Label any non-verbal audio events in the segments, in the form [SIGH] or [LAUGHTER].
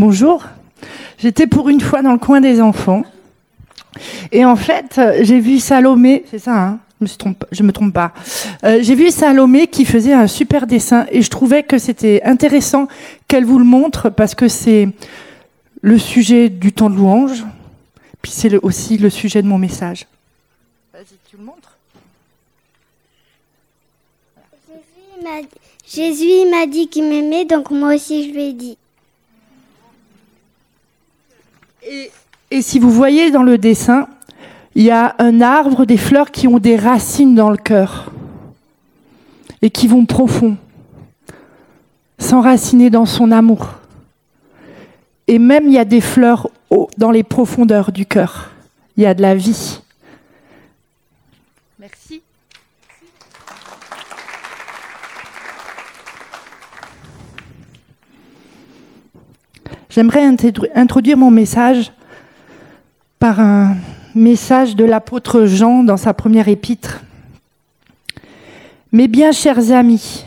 Bonjour. J'étais pour une fois dans le coin des enfants. Et en fait, j'ai vu Salomé, c'est ça, hein je me, trompe, je me trompe pas. Euh, j'ai vu Salomé qui faisait un super dessin et je trouvais que c'était intéressant qu'elle vous le montre parce que c'est le sujet du temps de louange, puis c'est aussi le sujet de mon message. Vas-y, tu le montres. Jésus m'a dit qu'il m'aimait, donc moi aussi je lui ai dit. Et, si vous voyez dans le dessin, il y a un arbre, des fleurs qui ont des racines dans le cœur et qui vont profond, s'enraciner dans son amour. Et même il y a des fleurs dans les profondeurs du cœur. Il y a de la vie. J'aimerais introduire mon message par un message de l'apôtre Jean dans sa première épître. Mes bien chers amis,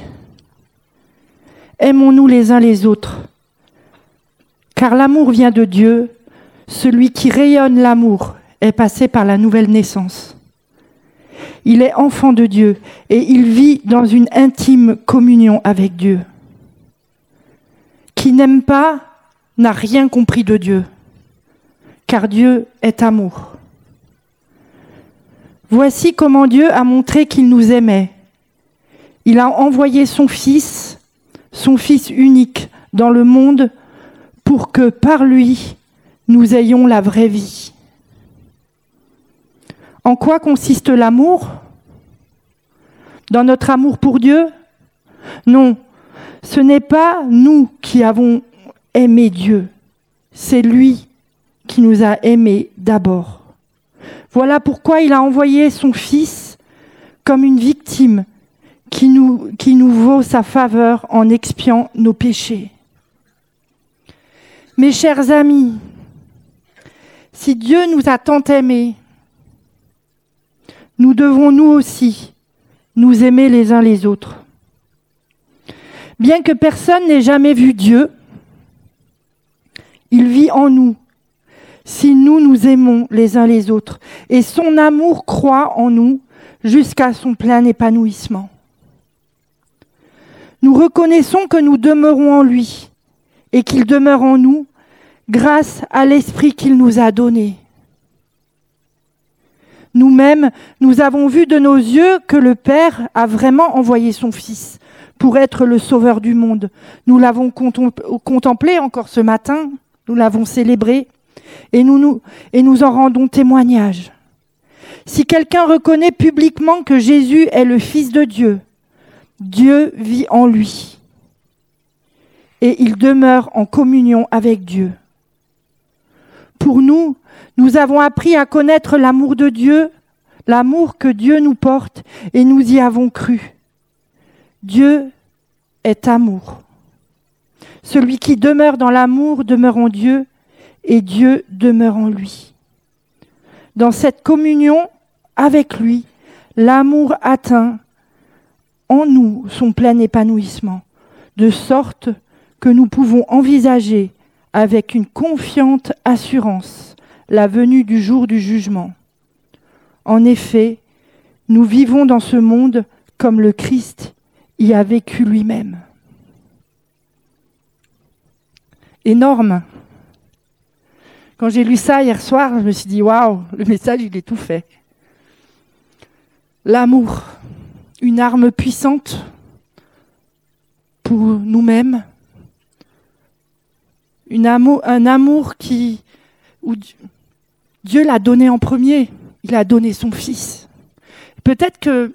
aimons-nous les uns les autres, car l'amour vient de Dieu, celui qui rayonne l'amour est passé par la nouvelle naissance. Il est enfant de Dieu et il vit dans une intime communion avec Dieu. Qui n'aime pas n'a rien compris de Dieu, car Dieu est amour. Voici comment Dieu a montré qu'il nous aimait. Il a envoyé son Fils, son Fils unique, dans le monde pour que par lui, nous ayons la vraie vie. En quoi consiste l'amour? Dans notre amour pour Dieu? Non, ce n'est pas nous qui avons aimer Dieu. C'est lui qui nous a aimés d'abord. Voilà pourquoi il a envoyé son Fils comme une victime qui nous, vaut sa faveur en expiant nos péchés. Mes chers amis, si Dieu nous a tant aimés, nous devons nous aussi nous aimer les uns les autres. Bien que personne n'ait jamais vu Dieu, il vit en nous si nous nous aimons les uns les autres. Et son amour croît en nous jusqu'à son plein épanouissement. Nous reconnaissons que nous demeurons en lui et qu'il demeure en nous grâce à l'esprit qu'il nous a donné. Nous-mêmes, nous avons vu de nos yeux que le Père a vraiment envoyé son Fils pour être le Sauveur du monde. Nous l'avons contemplé encore ce matin nous l'avons célébré et nous, en rendons témoignage. Si quelqu'un reconnaît publiquement que Jésus est le Fils de Dieu, Dieu vit en lui et il demeure en communion avec Dieu. Pour nous, nous avons appris à connaître l'amour de Dieu, l'amour que Dieu nous porte, et nous y avons cru. Dieu est amour. Celui qui demeure dans l'amour demeure en Dieu et Dieu demeure en lui. Dans cette communion avec lui, l'amour atteint en nous son plein épanouissement, de sorte que nous pouvons envisager avec une confiante assurance la venue du jour du jugement. En effet, nous vivons dans ce monde comme le Christ y a vécu lui-même énorme. Quand j'ai lu ça hier soir, je me suis dit waouh, le message il est tout fait. L'amour, une arme puissante pour nous-mêmes, un amour qui Dieu l'a donné en premier, il a donné son fils. Peut-être qu'il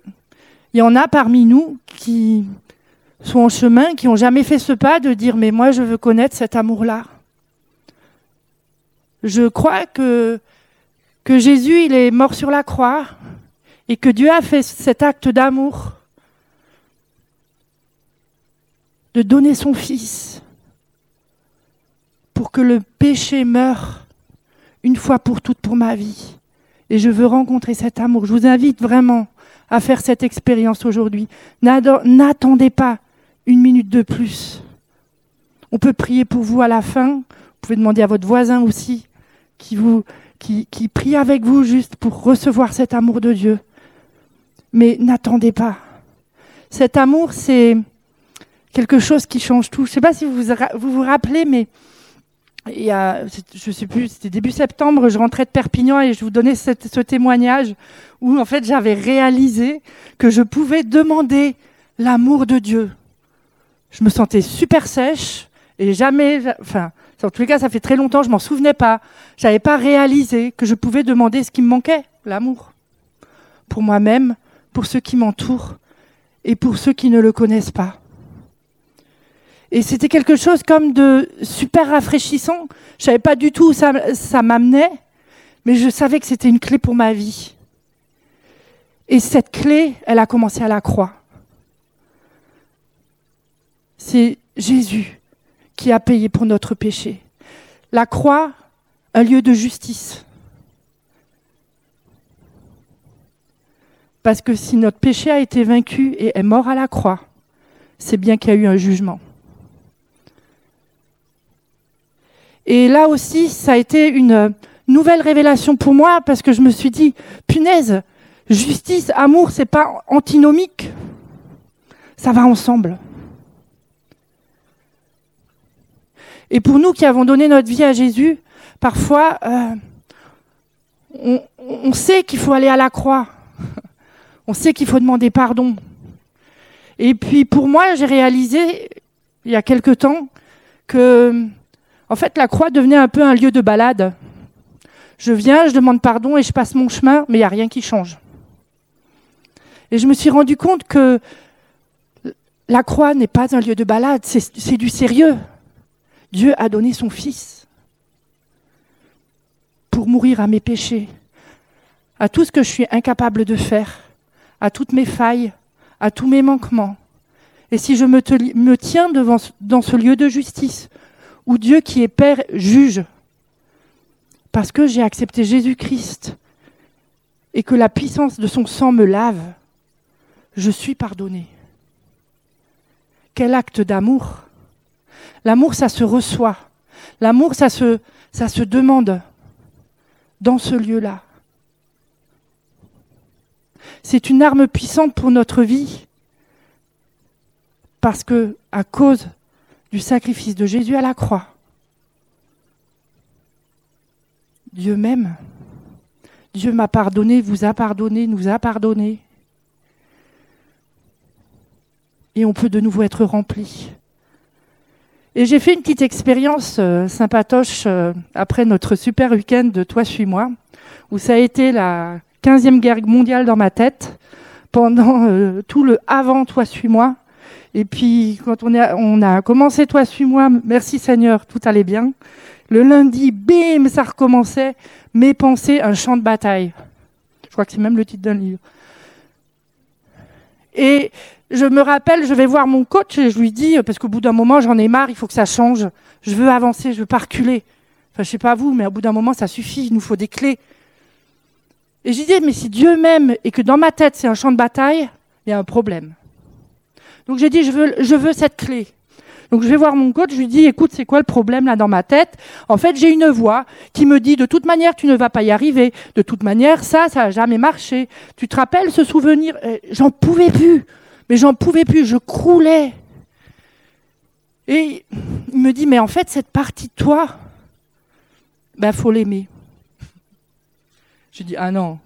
y en a parmi nous qui sont en chemin, qui n'ont jamais fait ce pas de dire mais moi je veux connaître cet amour-là. Je crois que, Jésus, il est mort sur la croix et que Dieu a fait cet acte d'amour, de donner son Fils pour que le péché meure une fois pour toutes pour ma vie. Et je veux rencontrer cet amour. Je vous invite vraiment à faire cette expérience aujourd'hui. N'attendez pas une minute de plus. On peut prier pour vous à la fin pouvez demander à votre voisin aussi, qui, vous, qui, prie avec vous juste pour recevoir cet amour de Dieu. Mais n'attendez pas. Cet amour, c'est quelque chose qui change tout. Je ne sais pas si vous vous, vous rappelez, mais il y a, je sais plus, c'était début septembre, je rentrais de Perpignan et je vous donnais ce témoignage où en fait j'avais réalisé que je pouvais demander l'amour de Dieu. Je me sentais super sèche et jamais, enfin, en tous les cas, ça fait très longtemps, je m'en souvenais pas. J'avais pas réalisé que je pouvais demander ce qui me manquait, l'amour. Pour moi-même, pour ceux qui m'entourent et pour ceux qui ne le connaissent pas. Et c'était quelque chose comme de super rafraîchissant. Je savais pas du tout où ça, ça m'amenait, mais je savais que c'était une clé pour ma vie. Et cette clé, elle a commencé à la croix. C'est Jésus qui a payé pour notre péché. La croix, un lieu de justice. Parce que si notre péché a été vaincu et est mort à la croix, c'est bien qu'il y a eu un jugement. Et là aussi, ça a été une nouvelle révélation pour moi parce que je me suis dit, punaise, justice, amour, c'est pas antinomique. Ça va ensemble. Et pour nous qui avons donné notre vie à Jésus, parfois, euh, on, sait qu'il faut aller à la croix. [LAUGHS] On sait qu'il faut demander pardon. Et puis pour moi, j'ai réalisé il y a quelque temps que en fait, la croix devenait un peu un lieu de balade. Je viens, je demande pardon et je passe mon chemin, mais il n'y a rien qui change. Et je me suis rendu compte que la croix n'est pas un lieu de balade, c'est du sérieux. Dieu a donné son Fils pour mourir à mes péchés, à tout ce que je suis incapable de faire, à toutes mes failles, à tous mes manquements. Et si je me, tiens devant, dans ce lieu de justice, où Dieu qui est Père juge, parce que j'ai accepté Jésus-Christ et que la puissance de son sang me lave, je suis pardonné. Quel acte d'amour L'amour, ça se reçoit. L'amour, ça se, ça se demande dans ce lieu-là. C'est une arme puissante pour notre vie parce que, à cause du sacrifice de Jésus à la croix. Dieu m'aime. Dieu m'a pardonné, vous a pardonné, nous a pardonné. Et on peut de nouveau être rempli. Et j'ai fait une petite expérience euh, sympatoche euh, après notre super week-end de Toi suis-moi, où ça a été la 15e guerre mondiale dans ma tête pendant euh, tout le avant Toi suis-moi. Et puis, quand on, on a commencé Toi, suis-moi, merci Seigneur, tout allait bien. Le lundi, bim, ça recommençait. Mes pensées, un champ de bataille. Je crois que c'est même le titre d'un livre. Et je me rappelle, je vais voir mon coach et je lui dis, parce qu'au bout d'un moment, j'en ai marre, il faut que ça change. Je veux avancer, je veux pas reculer. Enfin, je sais pas vous, mais au bout d'un moment, ça suffit, il nous faut des clés. Et je dis, mais si Dieu m'aime et que dans ma tête, c'est un champ de bataille, il y a un problème. Donc j'ai dit, je veux, je veux cette clé. Donc je vais voir mon coach, je lui dis, écoute, c'est quoi le problème là dans ma tête? En fait, j'ai une voix qui me dit, de toute manière, tu ne vas pas y arriver. De toute manière, ça, ça n'a jamais marché. Tu te rappelles ce souvenir? Eh, J'en pouvais plus. Mais j'en pouvais plus, je croulais. Et il me dit, mais en fait, cette partie de toi, ben, faut l'aimer. Je dis, ah non,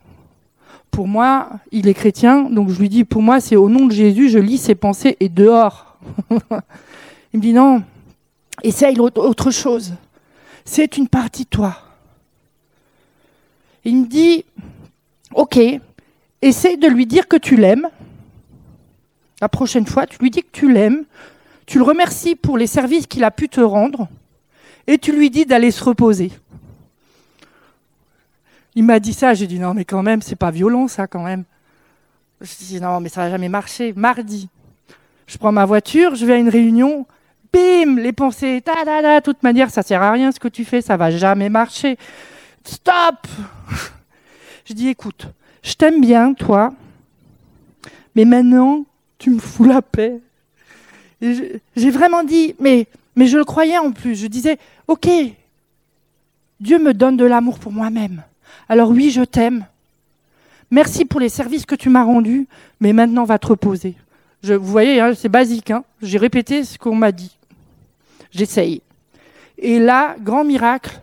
pour moi, il est chrétien, donc je lui dis, pour moi, c'est au nom de Jésus, je lis ses pensées et dehors. [LAUGHS] il me dit, non, essaye autre chose. C'est une partie de toi. Il me dit, ok, essaye de lui dire que tu l'aimes. La prochaine fois, tu lui dis que tu l'aimes, tu le remercies pour les services qu'il a pu te rendre, et tu lui dis d'aller se reposer. Il m'a dit ça, j'ai dit non mais quand même, c'est pas violent ça quand même. Je dis non mais ça va jamais marcher. Mardi, je prends ma voiture, je vais à une réunion, bim, les pensées, ta da da, toute manière ça sert à rien ce que tu fais, ça va jamais marcher. Stop. [LAUGHS] Je dis écoute, je t'aime bien toi, mais maintenant tu me fous la paix. J'ai vraiment dit mais mais je le croyais en plus. Je disais ok, Dieu me donne de l'amour pour moi-même. Alors oui, je t'aime. Merci pour les services que tu m'as rendus, mais maintenant va te reposer. Je, vous voyez, hein, c'est basique. Hein. J'ai répété ce qu'on m'a dit. J'essaye. Et là, grand miracle,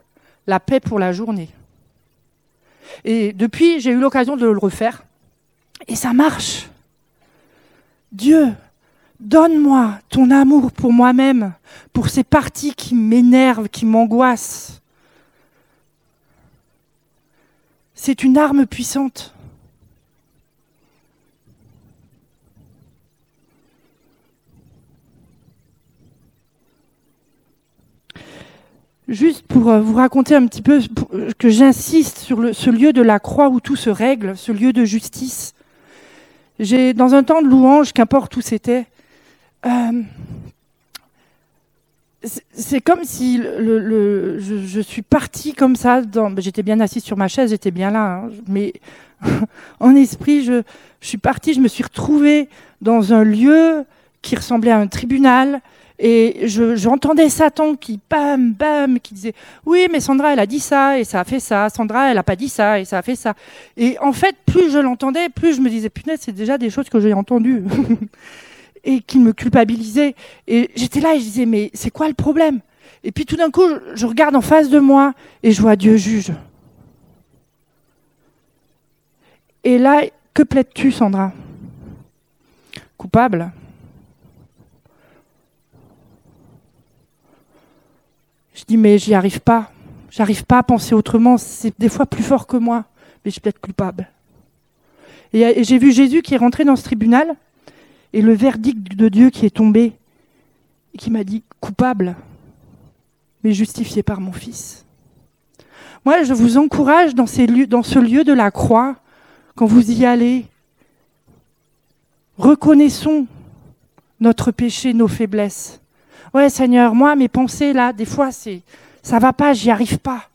la paix pour la journée. Et depuis, j'ai eu l'occasion de le refaire. Et ça marche. Dieu, donne-moi ton amour pour moi-même, pour ces parties qui m'énervent, qui m'angoissent. C'est une arme puissante. Juste pour euh, vous raconter un petit peu euh, que j'insiste sur ce lieu de la croix où tout se règle, ce lieu de justice. J'ai dans un temps de louange, qu'importe où c'était, euh, c'est comme si je, suis partie comme ça. J'étais bien assise sur ma chaise, j'étais bien là, hein, mais [LAUGHS] en esprit, je suis partie, je me suis retrouvée dans un lieu qui ressemblait à un tribunal et j'entendais Satan qui, bam, bam, qui disait Oui, mais Sandra, elle a dit ça et ça a fait ça. Sandra, elle a pas dit ça et ça a fait ça. Et en fait, plus je l'entendais, plus je me disais Punaise, c'est déjà des choses que j'ai entendues [LAUGHS] et qui me culpabilisaient. Et j'étais là et je disais Mais c'est quoi le problème? Et puis tout d'un coup, je regarde en face de moi et je vois Dieu juge. Et là, que plaides-tu, Sandra? Coupable? Je dis, mais j'y arrive pas. J'arrive pas à penser autrement. C'est des fois plus fort que moi. Mais je suis peut-être coupable. Et, j'ai vu Jésus qui est rentré dans ce tribunal et le verdict de Dieu qui est tombé et qui m'a dit coupable, mais justifié par mon Fils. Moi, je vous encourage dans, ce lieu de la croix, quand vous y allez, reconnaissons notre péché, nos faiblesses. Ouais, Seigneur, moi, mes pensées, là, des fois, c'est, ça va pas, j'y arrive pas.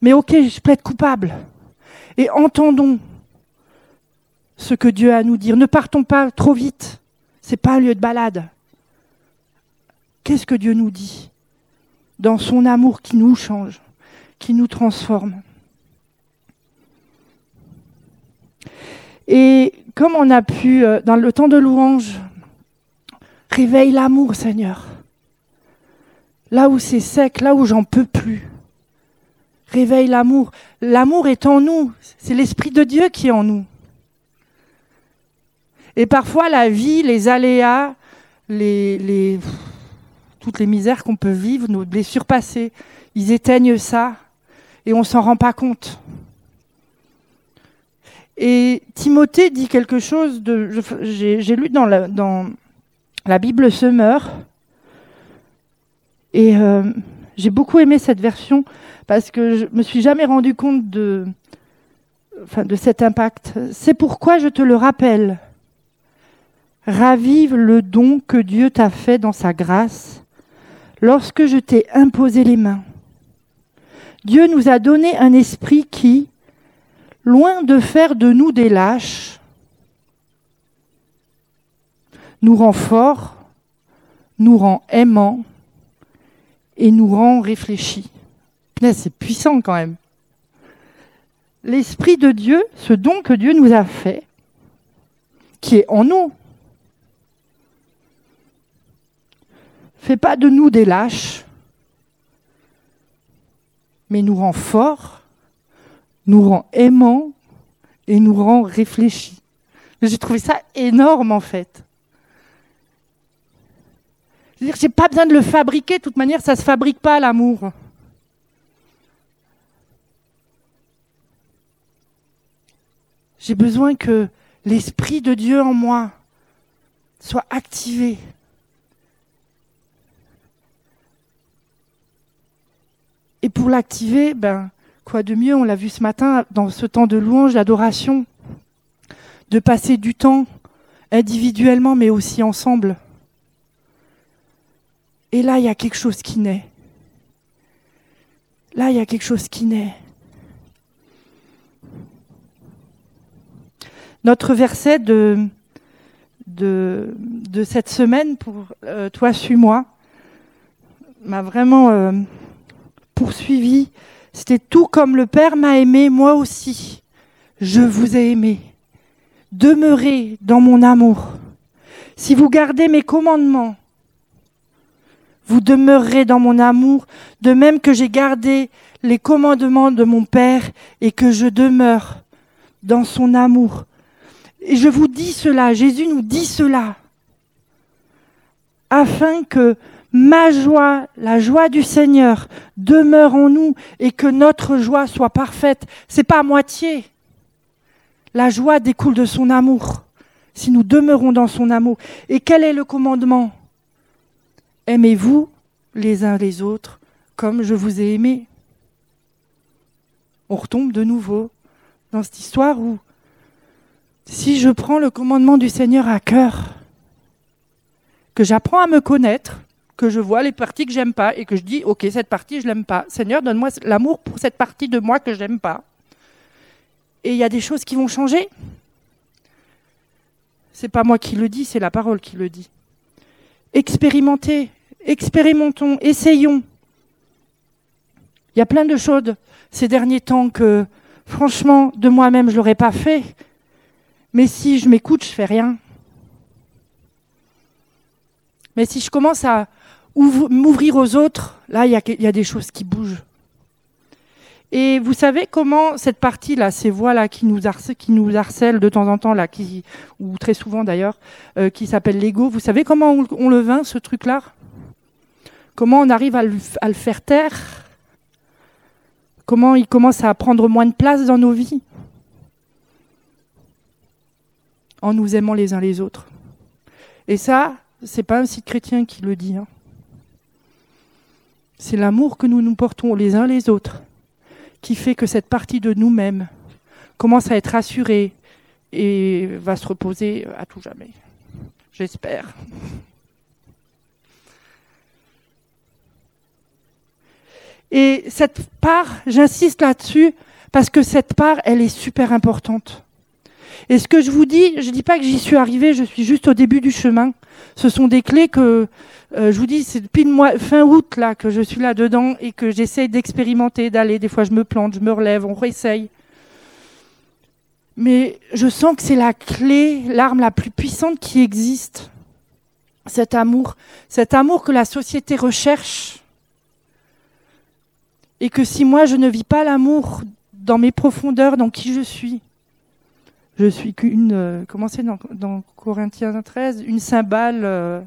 Mais ok, je plaide coupable. Et entendons ce que Dieu a à nous dire. Ne partons pas trop vite. C'est pas un lieu de balade. Qu'est-ce que Dieu nous dit dans son amour qui nous change, qui nous transforme? Et comme on a pu, euh, dans le temps de louange, réveille l'amour, Seigneur là où c'est sec, là où j'en peux plus. Réveille l'amour. L'amour est en nous. C'est l'Esprit de Dieu qui est en nous. Et parfois, la vie, les aléas, les, toutes les misères qu'on peut vivre, nos blessures passées, ils éteignent ça et on s'en rend pas compte. Et Timothée dit quelque chose. J'ai lu dans la, dans la Bible Semeur et euh, j'ai beaucoup aimé cette version parce que je me suis jamais rendu compte de, enfin, de cet impact. C'est pourquoi je te le rappelle. Ravive le don que Dieu t'a fait dans sa grâce lorsque je t'ai imposé les mains. Dieu nous a donné un esprit qui, loin de faire de nous des lâches, nous rend forts, nous rend aimants, et nous rend réfléchis. C'est puissant quand même. L'Esprit de Dieu, ce don que Dieu nous a fait, qui est en nous, fait pas de nous des lâches, mais nous rend forts, nous rend aimants et nous rend réfléchis. J'ai trouvé ça énorme en fait. C'est-à-dire j'ai pas besoin de le fabriquer, de toute manière, ça ne se fabrique pas l'amour. J'ai besoin que l'Esprit de Dieu en moi soit activé. Et pour l'activer, ben, quoi de mieux, on l'a vu ce matin dans ce temps de louange, d'adoration, de passer du temps individuellement mais aussi ensemble. Et là, il y a quelque chose qui naît. Là, il y a quelque chose qui naît. Notre verset de, de, cette semaine pour euh, Toi, suis-moi m'a vraiment euh, poursuivi. C'était tout comme le Père m'a aimé, moi aussi. Je vous ai aimé. Demeurez dans mon amour. Si vous gardez mes commandements, vous demeurerez dans mon amour, de même que j'ai gardé les commandements de mon Père et que je demeure dans son amour. Et je vous dis cela, Jésus nous dit cela, afin que ma joie, la joie du Seigneur, demeure en nous et que notre joie soit parfaite. C'est pas à moitié. La joie découle de son amour. Si nous demeurons dans son amour. Et quel est le commandement? Aimez-vous les uns les autres comme je vous ai aimé? On retombe de nouveau dans cette histoire où si je prends le commandement du Seigneur à cœur, que j'apprends à me connaître, que je vois les parties que j'aime pas et que je dis OK, cette partie je l'aime pas. Seigneur, donne-moi l'amour pour cette partie de moi que j'aime pas. Et il y a des choses qui vont changer. C'est pas moi qui le dis, c'est la parole qui le dit. Expérimentez, expérimentons, essayons. Il y a plein de choses ces derniers temps que, franchement, de moi-même, je l'aurais pas fait. Mais si je m'écoute, je fais rien. Mais si je commence à m'ouvrir aux autres, là, il y, a, des choses qui bougent. Et vous savez comment cette partie-là, ces voix-là qui nous, harcèlent, qui nous harcèlent de temps en temps, là, ou très souvent d'ailleurs, euh, qui s'appelle l'ego, vous savez comment on, le vainc, ce truc-là? Comment on arrive à le, faire taire? Comment il commence à prendre moins de place dans nos vies? En nous aimant les uns les autres. Et ça, c'est pas un site chrétien qui le dit. Hein. C'est l'amour que nous nous portons les uns les autres qui fait que cette partie de nous-mêmes commence à être rassurée et va se reposer à tout jamais. J'espère. Et cette part, j'insiste là-dessus, parce que cette part, elle est super importante. Et ce que je vous dis, je ne dis pas que j'y suis arrivée, je suis juste au début du chemin. Ce sont des clés que euh, je vous dis, c'est depuis fin août là que je suis là dedans et que j'essaye d'expérimenter, d'aller. Des fois, je me plante, je me relève, on réessaye. Mais je sens que c'est la clé, l'arme la plus puissante qui existe. Cet amour, cet amour que la société recherche. Et que si moi je ne vis pas l'amour dans mes profondeurs, dans qui je suis, je suis qu'une, euh, comment c'est dans, Corinthiens 13, une cymbale euh,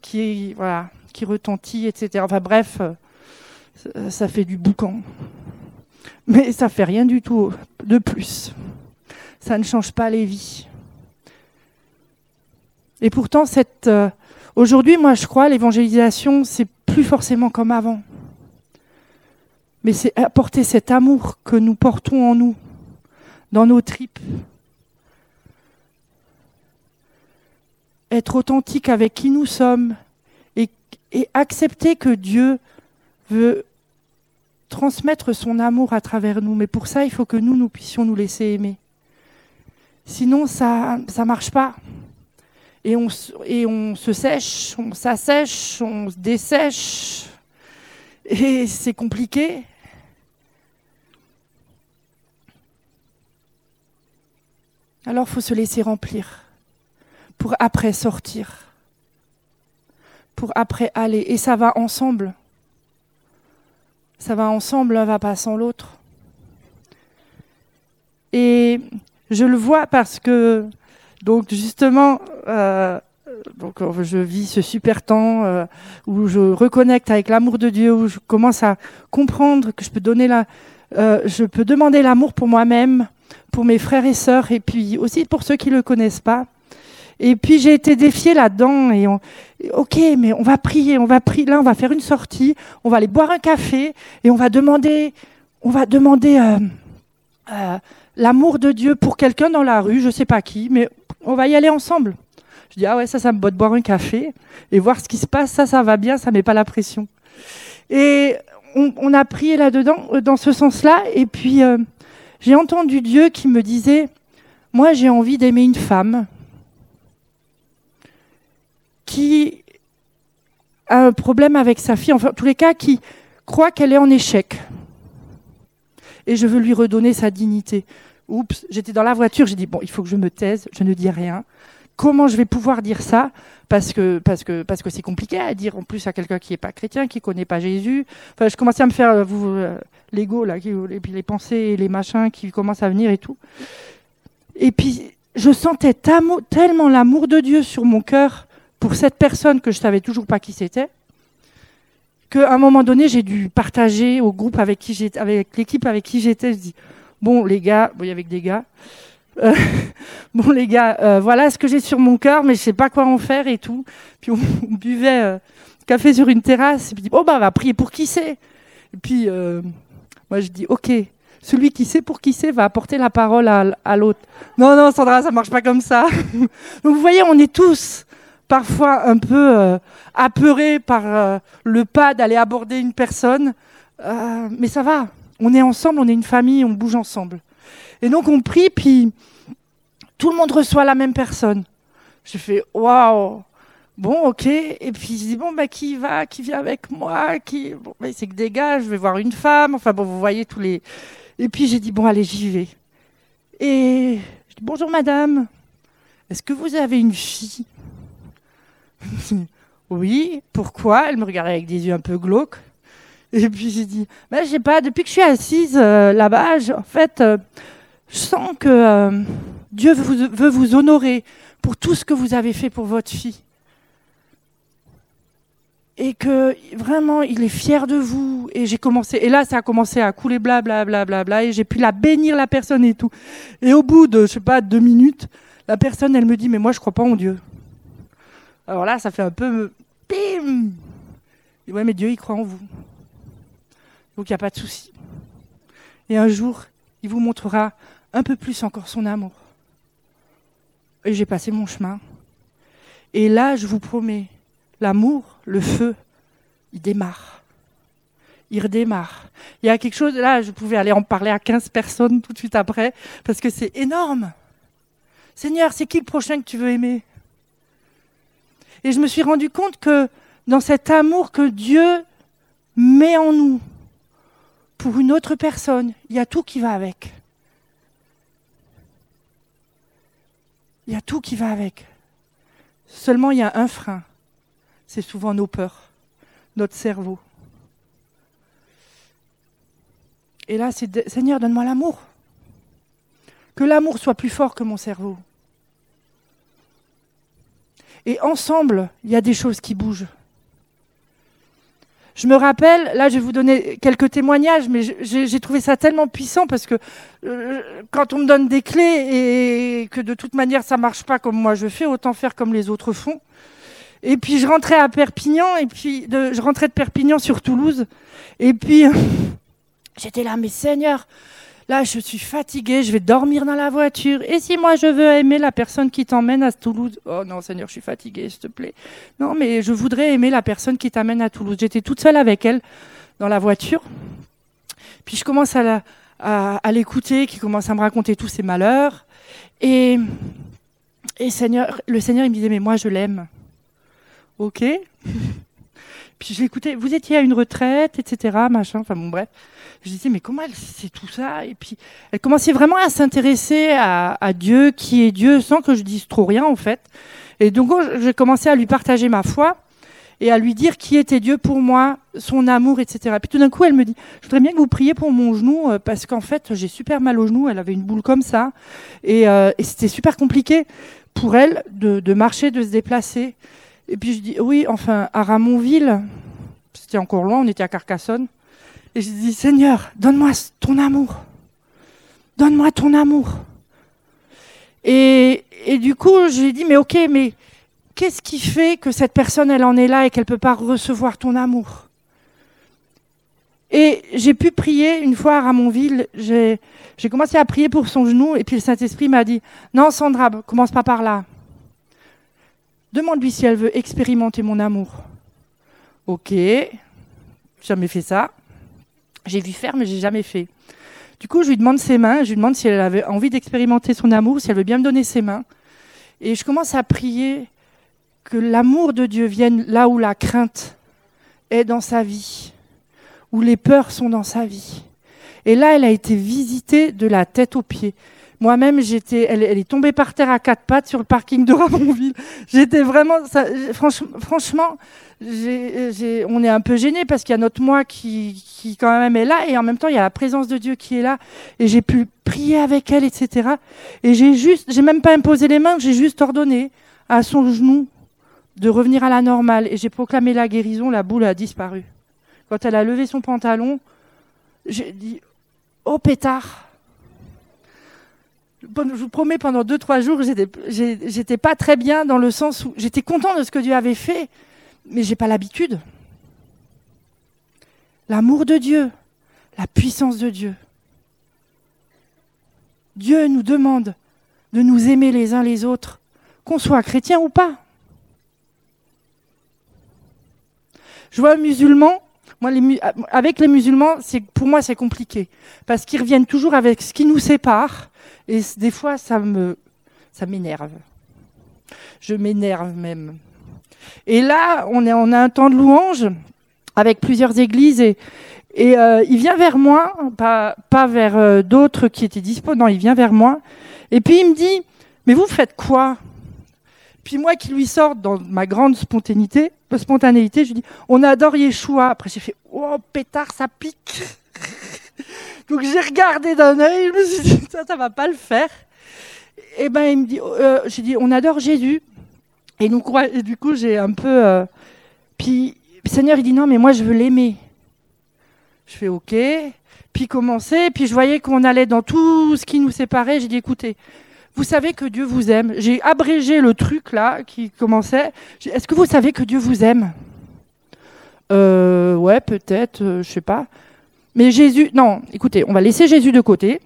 qui, voilà, qui retentit, etc. Enfin bref, euh, ça fait du boucan. Mais ça fait rien du tout de plus. Ça ne change pas les vies. Et pourtant, aujourd'hui, moi, je crois, l'évangélisation, c'est plus forcément comme avant. Mais c'est apporter cet amour que nous portons en nous, dans nos tripes, être authentique avec qui nous sommes et, accepter que Dieu veut transmettre son amour à travers nous. Mais pour ça, il faut que nous, nous puissions nous laisser aimer. Sinon, ça ne marche pas. Et on, et on se sèche, on s'assèche, on se dessèche. Et c'est compliqué. Alors, faut se laisser remplir pour après sortir, pour après aller. Et ça va ensemble. Ça va ensemble, l'un va pas sans l'autre. Et je le vois parce que, donc justement, euh, donc je vis ce super temps euh, où je reconnecte avec l'amour de Dieu, où je commence à comprendre que je peux donner la, euh, je peux demander l'amour pour moi-même, pour mes frères et sœurs, et puis aussi pour ceux qui le connaissent pas. Et puis j'ai été défiée là-dedans et ok, mais on va prier, on va prier. Là, on va faire une sortie, on va aller boire un café et on va demander, on va demander euh, euh, l'amour de Dieu pour quelqu'un dans la rue, je sais pas qui, mais on va y aller ensemble. Je dis ah ouais, ça, ça me botte boire un café et voir ce qui se passe, ça, ça va bien, ça met pas la pression. Et on, on a prié là-dedans, euh, dans ce sens-là, et puis j'ai entendu Dieu qui me disait, moi j'ai envie d'aimer une femme qui a un problème avec sa fille, enfin, en tous les cas, qui croit qu'elle est en échec. et je veux lui redonner sa dignité. Oups, j'étais dans la voiture, j'ai dit bon, il faut que je me taise, je ne dis rien. Comment je vais pouvoir dire ça? Parce que parce que parce que c'est compliqué à dire en plus à quelqu'un qui n'est pas chrétien, qui connaît pas Jésus. Enfin, je commençais à me faire vous euh, l'ego là, et puis les pensées et les machins qui commencent à venir et tout. Et puis je sentais tellement l'amour de Dieu sur mon cœur pour cette personne que je savais toujours pas qui c'était, qu'à un moment donné, j'ai dû partager au groupe avec qui j'étais, avec l'équipe avec qui j'étais. Je dis bon les gars, bon il y avait que des gars. Euh, [LAUGHS] bon les gars, euh, voilà ce que j'ai sur mon cœur, mais je sais pas quoi en faire et tout. Puis on, buvait euh, café sur une terrasse. Et puis bon bah on va prier pour qui c'est. Et puis moi je dis ok, celui qui sait pour qui c'est va apporter la parole à, l'autre. Non, non, Sandra, ça marche pas comme ça. [LAUGHS] Donc vous voyez, on est tous parfois un peu euh, apeurés par euh, le pas d'aller aborder une personne, euh, mais ça va. On est ensemble, on est une famille, on bouge ensemble. Et donc on prie, puis tout le monde reçoit la même personne. Je fais waouh. Bon, ok. Et puis je dis bon bah qui va, qui vient avec moi, qui bon bah, c'est que des gars. Je vais voir une femme. Enfin bon, vous voyez tous les et puis j'ai dit, bon, allez, j'y vais. Et je dis, bonjour madame, est-ce que vous avez une fille? [LAUGHS] Oui, pourquoi? Elle me regardait avec des yeux un peu glauques. Et puis j'ai dit, je sais pas, depuis que je suis assise euh, là-bas, en fait, euh, je sens que euh, Dieu veut vous honorer pour tout ce que vous avez fait pour votre fille et que vraiment il est fier de vous. Et j'ai commencé et là ça a commencé à couler bla bla bla bla bla et j'ai pu la bénir la personne et tout. Et au bout de je sais pas deux minutes la personne elle me dit mais moi je crois pas en Dieu. Alors là ça fait un peu bim! Et ouais mais Dieu il croit en vous. Donc il n'y a pas de souci. Et un jour il vous montrera un peu plus encore son amour. Et j'ai passé mon chemin. Et là je vous promets l'amour, le feu, il démarre. Il redémarre. Il y a quelque chose, là, je pouvais aller en parler à 15 personnes tout de suite après, parce que c'est énorme. Seigneur, c'est qui le prochain que tu veux aimer? Et je me suis rendu compte que dans cet amour que Dieu met en nous pour une autre personne, il y a tout qui va avec. Il y a tout qui va avec. Seulement, il y a un frein c'est souvent nos peurs, notre cerveau. Et là, c'est Seigneur, donne-moi l'amour. Que l'amour soit plus fort que mon cerveau. Et ensemble, il y a des choses qui bougent. Je me rappelle, là je vais vous donner quelques témoignages, mais j'ai trouvé ça tellement puissant parce que euh, quand on me donne des clés et que de toute manière ça marche pas comme moi je fais, autant faire comme les autres font. Et puis je rentrais à Perpignan, et puis de, je rentrais de Perpignan sur Toulouse. Et puis [LAUGHS] j'étais là, mais Seigneur, là je suis fatiguée, je vais dormir dans la voiture. Et si moi je veux aimer la personne qui t'emmène à Toulouse? Oh non Seigneur, je suis fatiguée, s'il te plaît. Non, mais je voudrais aimer la personne qui t'amène à Toulouse. J'étais toute seule avec elle dans la voiture. Puis je commence à, l'écouter, qui commence à me raconter tous ses malheurs. Et, et Seigneur, le Seigneur il me disait, mais moi je l'aime ok. Puis j'ai écouté, vous étiez à une retraite, etc., machin, enfin bon, bref. Je disais, mais comment elle sait tout ça? Et puis, elle commençait vraiment à s'intéresser à, Dieu, qui est Dieu, sans que je dise trop rien, en fait. Et donc, j'ai commencé à lui partager ma foi et à lui dire qui était Dieu pour moi, son amour, etc. Puis tout d'un coup, elle me dit, je voudrais bien que vous priez pour mon genou, euh, parce qu'en fait, j'ai super mal au genou, elle avait une boule comme ça, et, euh, c'était super compliqué pour elle de marcher, de se déplacer. Et puis je dis, oui, enfin, à Ramonville, c'était encore loin, on était à Carcassonne. Et je dis, Seigneur, donne-moi ton amour. Donne-moi ton amour. Et, et du coup, je lui ai dit, mais ok, mais qu'est-ce qui fait que cette personne, elle en est là et qu'elle ne peut pas recevoir ton amour? Et j'ai pu prier une fois à Ramonville, j'ai commencé à prier pour son genou, et puis le Saint-Esprit m'a dit, non Sandra, commence pas par là. Demande-lui si elle veut expérimenter mon amour. Ok, jamais fait ça. J'ai vu faire, mais j'ai jamais fait. Du coup, je lui demande ses mains, je lui demande si elle avait envie d'expérimenter son amour, si elle veut bien me donner ses mains. Et je commence à prier que l'amour de Dieu vienne là où la crainte est dans sa vie, où les peurs sont dans sa vie. Et là, elle a été visitée de la tête aux pieds. Moi-même, j'étais, elle, est tombée par terre à quatre pattes sur le parking de Ramonville. [LAUGHS] J'étais vraiment, ça, franchement, on est un peu gêné parce qu'il y a notre moi qui, qui quand même est là et en même temps il y a la présence de Dieu qui est là et j'ai pu prier avec elle, etc. Et j'ai juste, j'ai même pas imposé les mains, j'ai juste ordonné à son genou de revenir à la normale et j'ai proclamé la guérison. La boule a disparu. Quand elle a levé son pantalon, j'ai dit, oh pétard je vous promets, pendant deux, trois jours, j'étais pas très bien dans le sens où j'étais content de ce que Dieu avait fait, mais j'ai pas l'habitude. L'amour de Dieu, la puissance de Dieu. Dieu nous demande de nous aimer les uns les autres, qu'on soit chrétien ou pas. Je vois un musulman, moi, avec les musulmans, pour moi, c'est compliqué. Parce qu'ils reviennent toujours avec ce qui nous sépare et des fois, ça me, ça m'énerve. Je m'énerve même. Et là, on, est, on a un temps de louange avec plusieurs églises et, et euh, il vient vers moi, pas, pas vers euh, d'autres qui étaient dispo, non, il vient vers moi. Et puis il me dit, mais vous faites quoi? Puis moi qui lui sors dans ma grande spontanéité, spontanéité, je lui dis, on adore Yeshua. Après j'ai fait, oh pétard, ça pique. Donc j'ai regardé d'un œil, je me suis dit, [LAUGHS] ça, ça va pas le faire. Et ben il me dit, euh, j'ai dit, on adore Jésus. Et, nous, et du coup, j'ai un peu. Euh, puis, Seigneur, il dit, non, mais moi, je veux l'aimer. Je fais, ok. Puis commencer. Puis je voyais qu'on allait dans tout ce qui nous séparait. J'ai dit, écoutez, vous savez que Dieu vous aime. J'ai abrégé le truc là qui commençait. Est-ce que vous savez que Dieu vous aime? Euh, Ouais, peut-être, euh, je sais pas. Mais Jésus, non, écoutez, on va laisser Jésus de côté.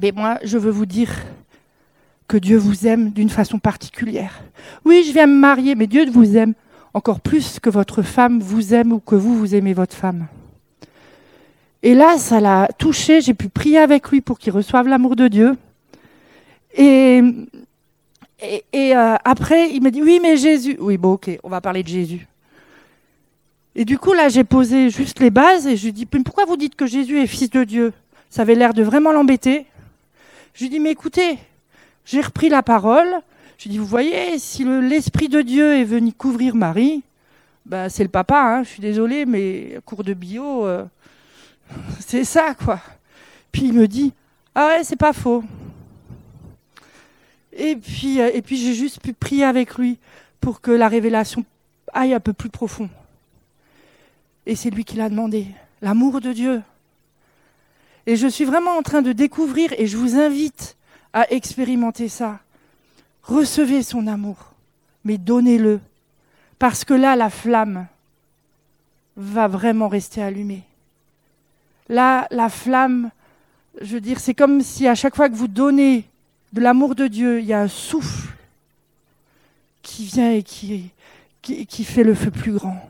Mais moi, je veux vous dire que Dieu vous aime d'une façon particulière. Oui, je viens me marier, mais Dieu vous aime encore plus que votre femme vous aime ou que vous, vous aimez votre femme. Et là, ça l'a touché, j'ai pu prier avec lui pour qu'il reçoive l'amour de Dieu. Et, euh, après, il me dit, oui, mais Jésus. Oui, bon, ok, on va parler de Jésus. Et du coup, là, j'ai posé juste les bases et je lui dis, mais pourquoi vous dites que Jésus est fils de Dieu? Ça avait l'air de vraiment l'embêter. Je lui dis, mais écoutez, j'ai repris la parole. Je lui dis, vous voyez, si l'Esprit de Dieu est venu couvrir Marie, bah, c'est le papa, hein, je suis désolée, mais cours de bio, euh, [LAUGHS] c'est ça, quoi. Puis il me dit, ah ouais, c'est pas faux. Et puis, euh, et puis j'ai juste pu prier avec lui pour que la révélation aille un peu plus profond. Et c'est lui qui l'a demandé. L'amour de Dieu. Et je suis vraiment en train de découvrir, et je vous invite à expérimenter ça. Recevez son amour, mais donnez-le. Parce que là, la flamme va vraiment rester allumée. Là, la flamme, je veux dire, c'est comme si à chaque fois que vous donnez de l'amour de Dieu, il y a un souffle qui vient et qui, fait le feu plus grand.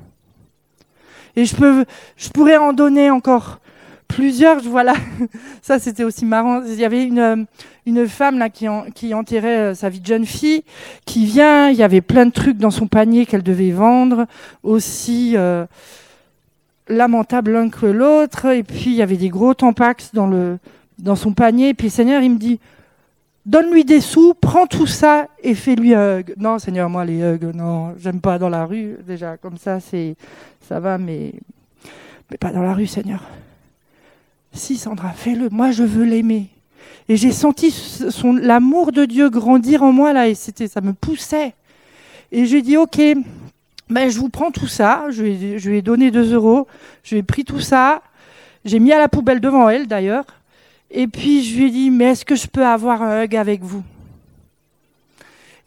Et je, peux, je pourrais en donner encore plusieurs. Voilà, [LAUGHS] ça c'était aussi marrant. Il y avait une, une femme là qui, qui enterrait euh, sa vie de jeune fille, qui vient. Il y avait plein de trucs dans son panier qu'elle devait vendre, aussi euh, lamentable l'un que l'autre. Et puis il y avait des gros tampax dans le dans son panier. Et puis le Seigneur, il me dit donne-lui des sous, prends tout ça et fais-lui un hug. Non, Seigneur, moi les hugs, non, j'aime pas dans la rue. Déjà, comme ça, c'est, ça va, mais, mais pas dans la rue, Seigneur. Si, Sandra, fais-le. Moi, je veux l'aimer. Et j'ai senti son, l'amour de Dieu grandir en moi là, et c'était, ça me poussait. Et j'ai dit, ok, ben je vous prends tout ça. Je lui, je lui ai donné deux euros. Je lui ai pris tout ça. J'ai mis à la poubelle devant elle d'ailleurs. Et puis je lui ai dit, mais est-ce que je peux avoir un hug avec vous?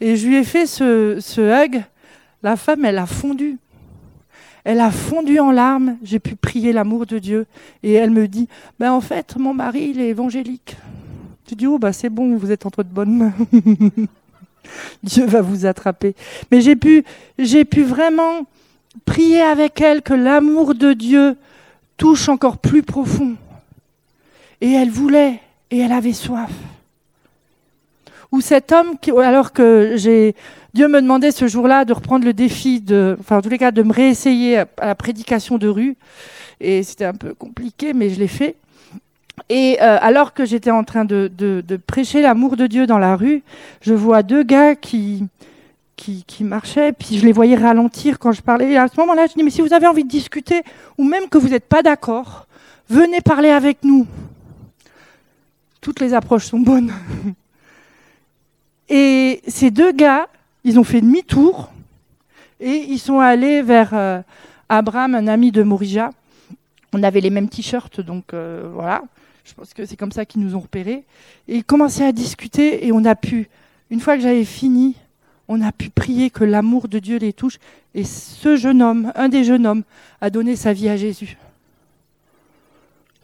Et je lui ai fait ce, hug. La femme, elle a fondu. Elle a fondu en larmes. J'ai pu prier l'amour de Dieu. Et elle me dit, ben en fait, mon mari, il est évangélique. Je dis, oh, bah c'est bon, vous êtes entre de bonnes mains. [LAUGHS] Dieu va vous attraper. Mais j'ai pu, j'ai pu vraiment prier avec elle que l'amour de Dieu touche encore plus profond. Et elle voulait, et elle avait soif. Ou cet homme, alors que j'ai, Dieu me demandait ce jour-là de reprendre le défi de, enfin, en tous les cas, de me réessayer à la prédication de rue. Et c'était un peu compliqué, mais je l'ai fait. Et euh, alors que j'étais en train de, prêcher l'amour de Dieu dans la rue, je vois deux gars qui, qui, qui marchaient, puis je les voyais ralentir quand je parlais. Et à ce moment-là, je dis, mais si vous avez envie de discuter, ou même que vous n'êtes pas d'accord, venez parler avec nous. Toutes les approches sont bonnes. Et ces deux gars, ils ont fait demi-tour et ils sont allés vers euh, Abraham, un ami de Morija. On avait les mêmes t-shirts, donc euh, voilà. Je pense que c'est comme ça qu'ils nous ont repérés. Et ils commençaient à discuter et on a pu, une fois que j'avais fini, on a pu prier que l'amour de Dieu les touche. Et ce jeune homme, un des jeunes hommes, a donné sa vie à Jésus.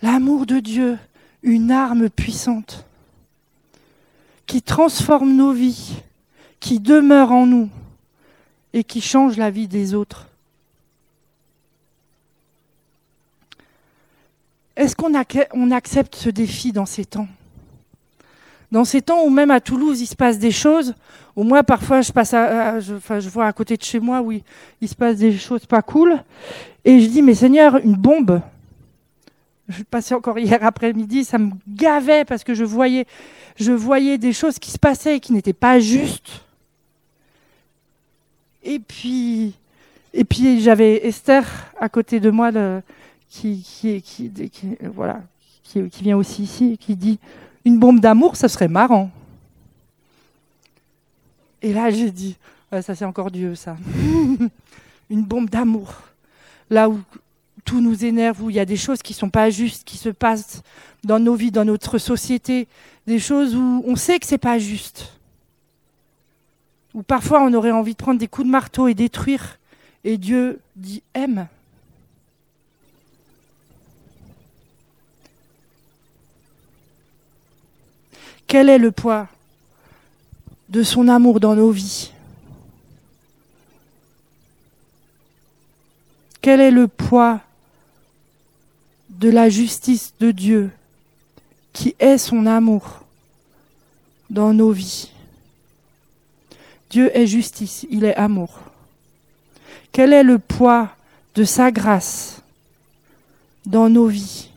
L'amour de Dieu, une arme puissante qui transforme nos vies, qui demeure en nous et qui change la vie des autres. Est-ce qu'on on accepte ce défi dans ces temps? Dans ces temps où même à Toulouse, il se passe des choses, où moi parfois je passe à, enfin, je vois à côté de chez moi où il, il, se passe des choses pas cool, et je dis, mais Seigneur, une bombe. [LAUGHS] Je passais encore hier après-midi, ça me gavait parce que je voyais, je voyais des choses qui se passaient et qui n'étaient pas justes. Et puis, et puis j'avais Esther à côté de moi qui, qui, voilà, qui, vient aussi ici qui dit une bombe d'amour, ça serait marrant. Et là, j'ai dit, ça c'est encore Dieu, ça. [LAUGHS] une bombe d'amour. Là où tout nous énerve, où il y a des choses qui ne sont pas justes, qui se passent dans nos vies, dans notre société, des choses où on sait que c'est pas juste. Où parfois on aurait envie de prendre des coups de marteau et détruire, et Dieu dit aime. Quel est le poids de son amour dans nos vies? Quel est le poids de la justice de Dieu qui est son amour dans nos vies Dieu est justice, il est amour. Quel est le poids de sa grâce dans nos vies?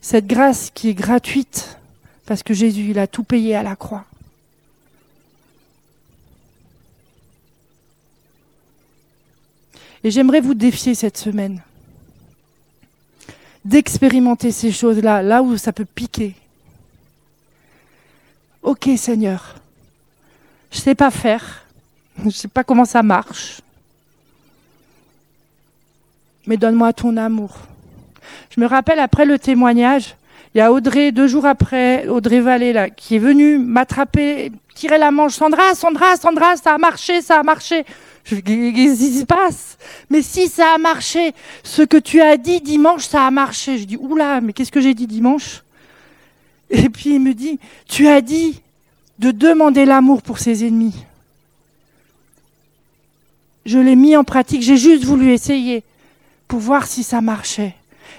Cette grâce qui est gratuite parce que Jésus, il a tout payé à la croix. Et j'aimerais vous défier cette semaine d'expérimenter ces choses-là, là où ça peut piquer. Ok Seigneur, je sais pas faire. [LAUGHS] Je sais pas comment ça marche. Mais donne-moi ton amour. Je me rappelle après le témoignage, il y a Audrey, deux jours après, Audrey Vallée, qui est venue m'attraper, tirer la manche. Sandra, Sandra, Sandra, ça a marché, ça a marché. Qu'est-ce qui se passe? Mais si ça a marché, ce que tu as dit dimanche, ça a marché. Je dis, oula, mais qu'est-ce que j'ai dit dimanche? Et puis il me dit, tu as dit de demander l'amour pour ses ennemis. Je l'ai mis en pratique, j'ai juste voulu essayer pour voir si ça marchait.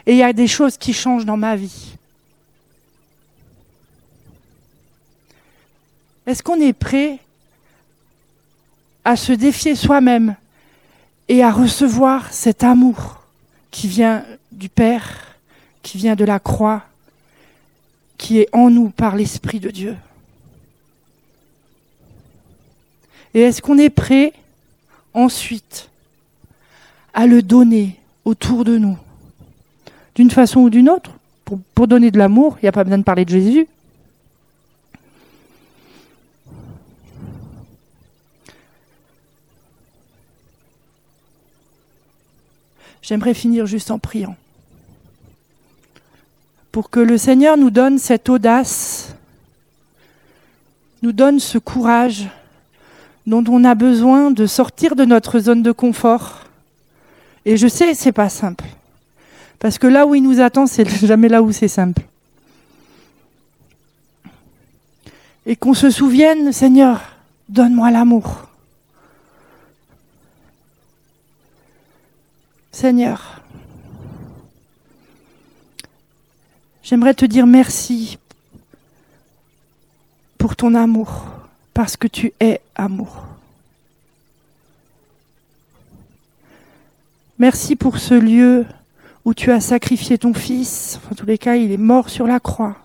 Et il y a des choses qui changent dans ma vie. Est-ce qu'on est prêt à se défier soi-même et à recevoir cet amour qui vient du Père, qui vient de la croix, qui est en nous par l'Esprit de Dieu Et est-ce qu'on est prêt ensuite à le donner autour de nous? D'une façon ou d'une autre pour, donner de l'amour, il n'y a pas besoin de parler de Jésus. J'aimerais finir juste en priant. Pour que le Seigneur nous donne cette audace, nous donne ce courage dont on a besoin de sortir de notre zone de confort. Et je sais, c'est pas simple. Parce que là où il nous attend, c'est [LAUGHS] jamais là où c'est simple. Et qu'on se souvienne, Seigneur, donne-moi l'amour. Seigneur, j'aimerais te dire merci pour ton amour parce que tu es amour. Merci pour ce lieu où tu as sacrifié ton fils, en tous les cas, il est mort sur la croix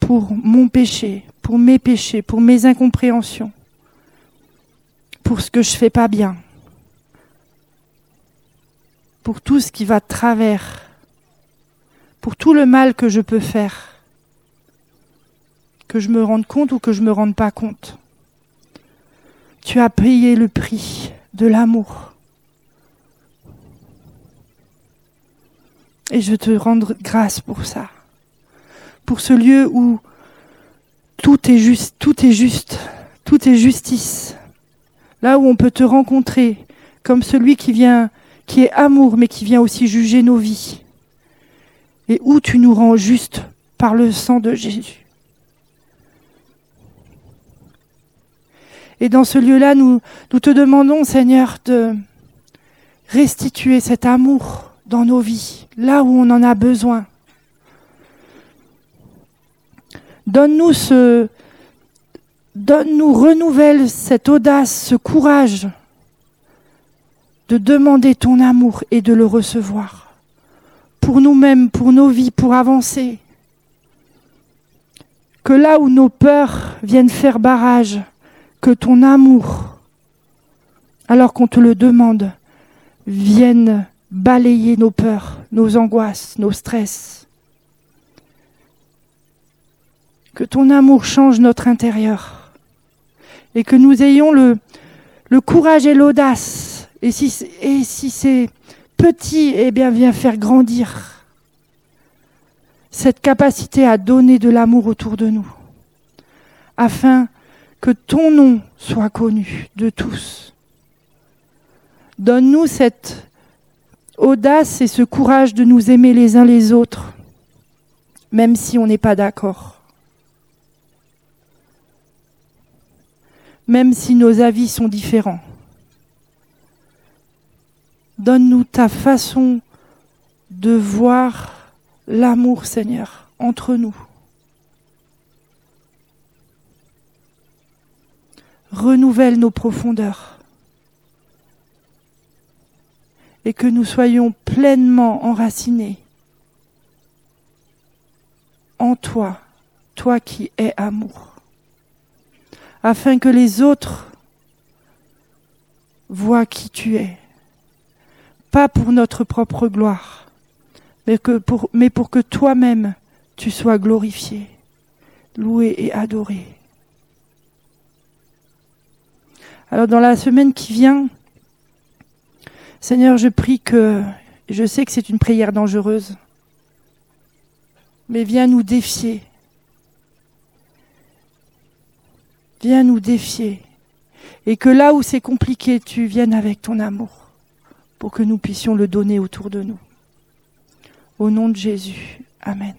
pour mon péché, pour mes péchés, pour mes incompréhensions, pour ce que je fais pas bien, pour tout ce qui va de travers, pour tout le mal que je peux faire, que je me rende compte ou que je me rende pas compte. Tu as payé le prix de l'amour. Et je te rendre grâce pour ça pour ce lieu où tout est juste, tout est juste, tout est justice. Là où on peut te rencontrer comme celui qui vient, qui est amour, mais qui vient aussi juger nos vies. Et où tu nous rends juste par le sang de Jésus. Et dans ce lieu-là, nous, nous te demandons, Seigneur, de restituer cet amour dans nos vies, là où on en a besoin. Donne-nous ce, donne-nous, renouvelle cette audace, ce courage de demander ton amour et de le recevoir. Pour nous-mêmes, pour nos vies, pour avancer. Que là où nos peurs viennent faire barrage, que ton amour, alors qu'on te le demande, vienne balayer nos peurs, nos angoisses, nos stress. que ton amour change notre intérieur et que nous ayons le, le courage et l'audace. Et si, c'est petit, eh bien, viens faire grandir cette capacité à donner de l'amour autour de nous, afin que ton nom soit connu de tous. Donne-nous cette audace et ce courage de nous aimer les uns les autres, même si on n'est pas d'accord. même si nos avis sont différents. Donne-nous ta façon de voir l'amour, Seigneur, entre nous. Renouvelle nos profondeurs et que nous soyons pleinement enracinés en toi, toi qui es amour afin que les autres voient qui tu es. Pas pour notre propre gloire, mais, pour, mais pour que toi-même tu sois glorifié, loué et adoré. Alors dans la semaine qui vient, Seigneur, je prie que, je sais que c'est une prière dangereuse, mais viens nous défier Viens nous défier. Et que là où c'est compliqué, tu viennes avec ton amour pour que nous puissions le donner autour de nous. Au nom de Jésus. Amen.